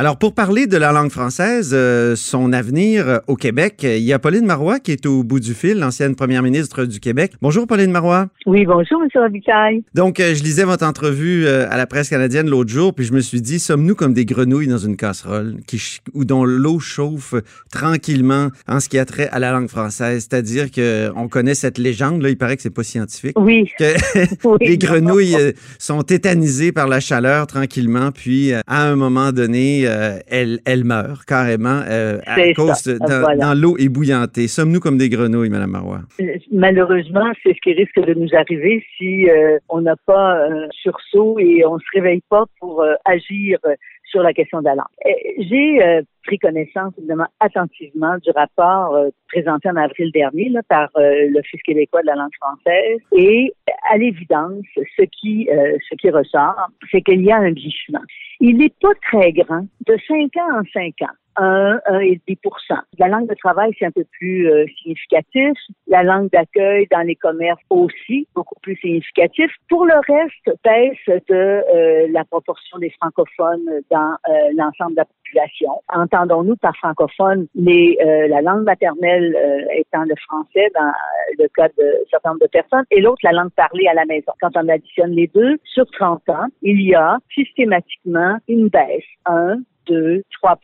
Alors, pour parler de la langue française, euh, son avenir au Québec, il y a Pauline Marois qui est au bout du fil, l'ancienne première ministre du Québec. Bonjour, Pauline Marois. Oui, bonjour, M. Robitaille. Donc, euh, je lisais votre entrevue euh, à la presse canadienne l'autre jour, puis je me suis dit, sommes-nous comme des grenouilles dans une casserole qui, ou dont l'eau chauffe tranquillement en ce qui a trait à la langue française? C'est-à-dire qu'on connaît cette légende, là, il paraît que c'est pas scientifique. Oui. Que les grenouilles sont tétanisées par la chaleur tranquillement, puis à un moment donné, euh, elle, elle meurt carrément euh, à cause de, dans, l'eau ébouillantée. Sommes-nous comme des grenouilles, Madame Marois? Euh, malheureusement, c'est ce qui risque de nous arriver si on n'a pas un sursaut et on se réveille pas pour agir sur la question de la langue. J'ai pris connaissance, évidemment, attentivement du rapport présenté en avril dernier là, par l'Office québécois de la langue française. Et à l'évidence, ce qui, ce qui ressort, c'est qu'il y a un glissement. Il n'est pas très grand, de 5 ans en 5 ans. 1, 1,5 La langue de travail, c'est un peu plus euh, significatif. La langue d'accueil dans les commerces aussi, beaucoup plus significatif. Pour le reste, baisse de euh, la proportion des francophones dans euh, l'ensemble de la population. Entendons-nous par francophone les, la langue maternelle étant le français dans le cas de certain nombre de personnes et l'autre la langue parlée à la maison. Quand on additionne les deux, sur 30 ans, il y a systématiquement une baisse. 1, 2, 3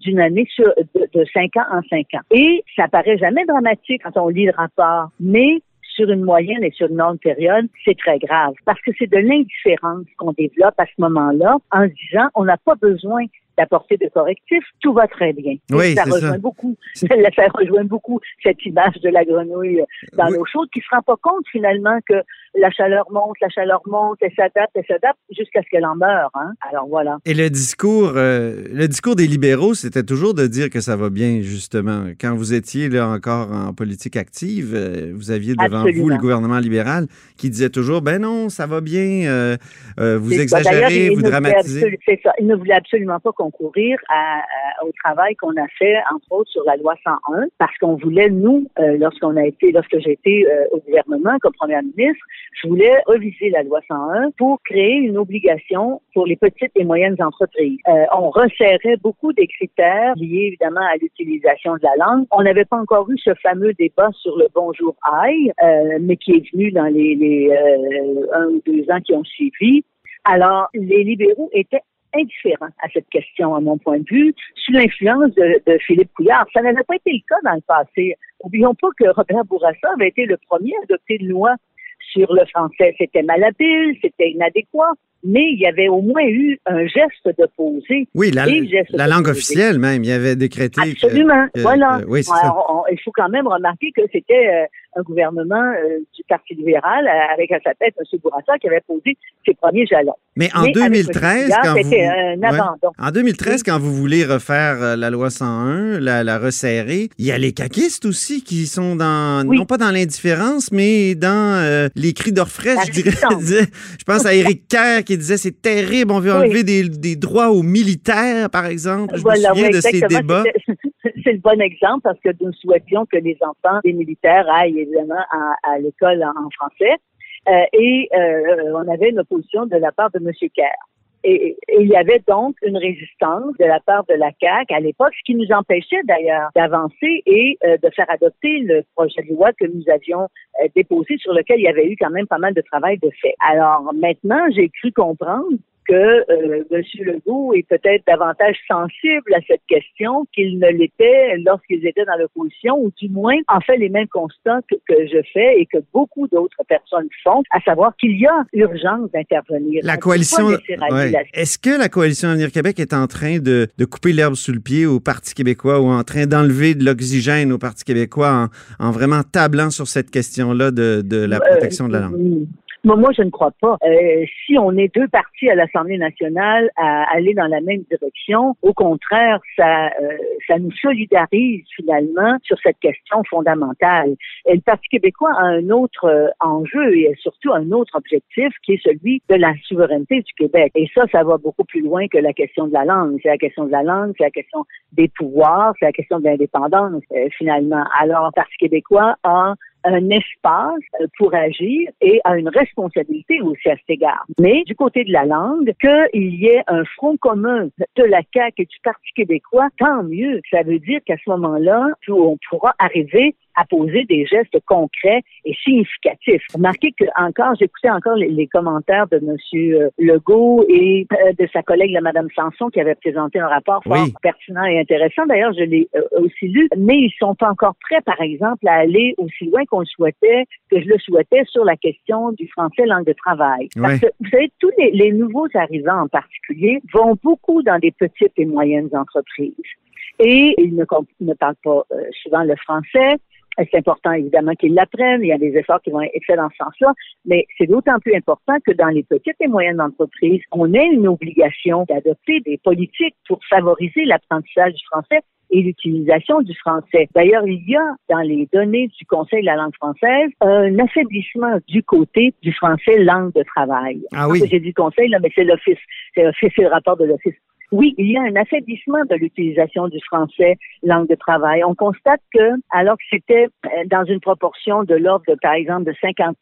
d'une année sur, de, de 5 ans en 5 ans. Et ça paraît jamais dramatique quand on lit le rapport, mais sur une moyenne et sur une longue période, c'est très grave parce que c'est de l'indifférence qu'on développe à ce moment-là en disant on n'a pas besoin d'apporter de correctifs, tout va très bien. Oui, ça rejoint ça. beaucoup, ça rejoint beaucoup cette image de la grenouille dans l'eau chaude qui se rend pas compte finalement que la chaleur monte, la chaleur monte, elle s'adapte, elle s'adapte jusqu'à ce qu'elle en meure. Hein? Alors voilà. Et le discours, euh, le discours des libéraux, c'était toujours de dire que ça va bien, justement. Quand vous étiez là encore en politique active, euh, vous aviez devant vous le gouvernement libéral qui disait toujours, ben non, ça va bien, euh, vous exagérez, vous dramatisez. C'est ça. Il ne voulait absolument pas concourir à, au travail qu'on a fait, entre autres, sur la loi 101, parce qu'on voulait, nous, lorsqu'on a été, lorsque j'ai été au gouvernement comme première ministre, je voulais reviser la loi 101 pour créer une obligation pour les petites et moyennes entreprises. Euh, on resserrait beaucoup des critères liés évidemment à l'utilisation de la langue. On n'avait pas encore eu ce fameux débat sur le bonjour aïe, euh, mais qui est venu dans les, les euh, un ou deux ans qui ont suivi. Alors, les libéraux étaient indifférents à cette question, à mon point de vue, sous l'influence de, de, Philippe Couillard. Ça n'avait pas été le cas dans le passé. Oublions pas que Robert Bourassa avait été le premier à adopter une loi sur le français. C'était malhabile, c'était inadéquat, mais il y avait au moins eu un geste de poser. Oui, la, la langue officielle même, il y avait décrété. Absolument, voilà. oui, il faut quand même remarquer que c'était euh, un gouvernement euh, du Parti libéral euh, avec à sa tête M. Bourassa qui avait posé ses premiers jalons. Mais en 2013, quand vous, un abandon. En 2013, quand vous voulez refaire euh, la loi 101, la, la, resserrer, il y a les caquistes aussi qui sont dans, non pas dans l'indifférence, mais dans les cris d'orfraie, je dirais. je pense à Éric Kerr qui disait c'est terrible, on veut enlever des, des, droits aux militaires, par exemple. Je me souviens de ces débats. C'est le bon exemple parce que nous souhaitions que les enfants des militaires aillent évidemment à, l'école en, français. Euh, et euh, on avait une opposition de la part de M. Kerr. Et, il y avait donc une résistance de la part de la CAQ à l'époque, ce qui nous empêchait d'ailleurs d'avancer et euh, de faire adopter le projet de loi que nous avions déposé sur lequel il y avait eu quand même pas mal de travail de fait. Alors maintenant, j'ai cru comprendre que euh, M. Legault est peut-être davantage sensible à cette question qu'il ne l'était lorsqu'ils étaient dans l'opposition, ou du moins en fait les mêmes constats que, je fais et que beaucoup d'autres personnes font, à savoir qu'il y a urgence d'intervenir. La coalition. Est-ce que la coalition Avenir Québec est en train de, couper l'herbe sous le pied au Parti québécois ou en train d'enlever de l'oxygène au Parti québécois en, vraiment tablant sur cette question-là de, de la euh, protection de la langue? Moi, je ne crois pas. Euh, si on est deux partis à l'Assemblée nationale à aller dans la même direction, au contraire, ça, euh, ça nous solidarise finalement sur cette question fondamentale. Et le Parti québécois a un autre euh, enjeu et surtout un autre objectif qui est celui de la souveraineté du Québec. Et ça, ça va beaucoup plus loin que la question de la langue. C'est la question de la langue, c'est la question des pouvoirs, c'est la question de l'indépendance finalement. Alors, le Parti québécois a un espace pour agir et a une responsabilité aussi à cet égard. Mais du côté de la langue, qu'il y ait un front commun de la CAQ et du Parti québécois, tant mieux. Ça veut dire qu'à ce moment-là, on pourra arriver à poser des gestes concrets et significatifs. Remarquez que encore, j'écoutais encore les, commentaires de M. Euh, Legault et euh, de sa collègue, la Mme Sanson, qui avait présenté un rapport fort pertinent et intéressant. D'ailleurs, je l'ai euh, aussi lu, mais ils sont pas encore prêts, par exemple, à aller aussi loin qu'on le souhaitait, que je le souhaitais sur la question du français langue de travail. Parce que, vous savez, tous les, les nouveaux arrivants en particulier vont beaucoup dans des petites et moyennes entreprises et ils ne, ne parlent pas souvent le français. C'est important, évidemment, qu'ils l'apprennent. Il y a des efforts qui vont être faits dans ce sens-là. Mais c'est d'autant plus important que dans les petites et moyennes entreprises, on a une obligation d'adopter des politiques pour favoriser l'apprentissage du français et l'utilisation du français. D'ailleurs, il y a dans les données du Conseil de la langue française un affaiblissement du côté du français langue de travail. Ah oui. J'ai dit Conseil, là, mais c'est l'Office. C'est le rapport de l'Office oui, il y a un affaiblissement de l'utilisation du français langue de travail. On constate que, alors que c'était euh, dans une proportion de l'ordre, de, par exemple, de 56%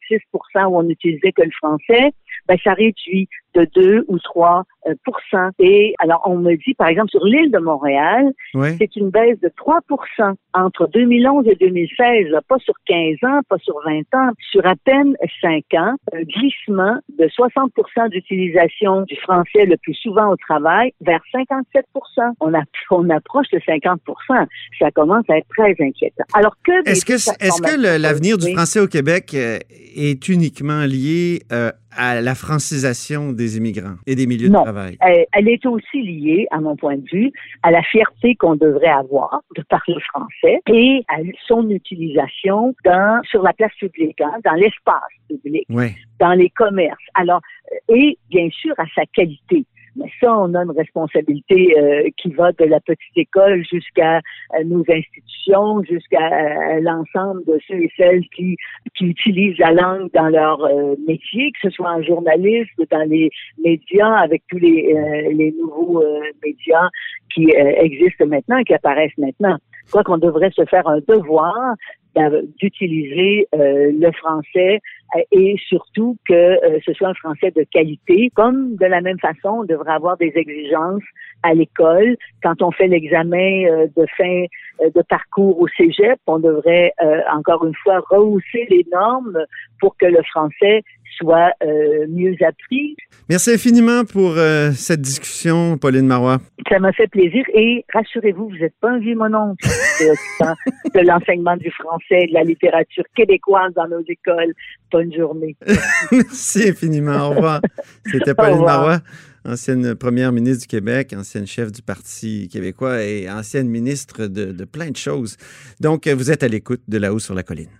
où on n'utilisait que le français, ben, ça réduit de 2 ou 3% euh, Et alors, on me dit, par exemple, sur l'île de Montréal, c'est une baisse de 3% entre 2011 et 2016, pas sur 15 ans, pas sur 20 ans, sur à peine 5 ans, un glissement de 60% d'utilisation du français le plus souvent au travail vers 57 on, a, on approche de 50% Ça commence à être très inquiétant. Alors que... Est-ce que, est-ce que l'avenir du français au Québec euh, est uniquement lié euh, à la francisation des immigrants et des milieux de travail? Elle, elle est aussi liée, à mon point de vue, à la fierté qu'on devrait avoir de parler français et à son utilisation dans, sur la place publique, hein, dans l'espace public, dans les commerces. Alors, et bien sûr à sa qualité. Mais ça, on a une responsabilité euh, qui va de la petite école jusqu'à euh, nos institutions, jusqu'à euh, l'ensemble de ceux et celles qui, qui utilisent la langue dans leur métier, que ce soit en journalisme, dans les médias, avec tous les, les nouveaux médias qui existent maintenant qui apparaissent maintenant. Je crois qu'on devrait se faire un devoir d'utiliser euh, le français euh, et surtout que euh, ce soit un français de qualité. Comme de la même façon, on devrait avoir des exigences à l'école. Quand on fait l'examen de fin de parcours au cégep, on devrait encore une fois rehausser les normes pour que le français soit mieux appris. Merci infiniment pour cette discussion, Pauline Marois. Ça m'a fait plaisir et rassurez-vous, vous n'êtes pas un vieux mononcle de l'enseignement du français, de la littérature québécoise dans nos écoles. Bonne journée. Merci infiniment. Au revoir. C'était Pauline Marois, ancienne première ministre du Québec, ancienne chef du Parti québécois et ancienne ministre de, de plein de choses. Donc, vous êtes à l'écoute de là-haut sur la colline.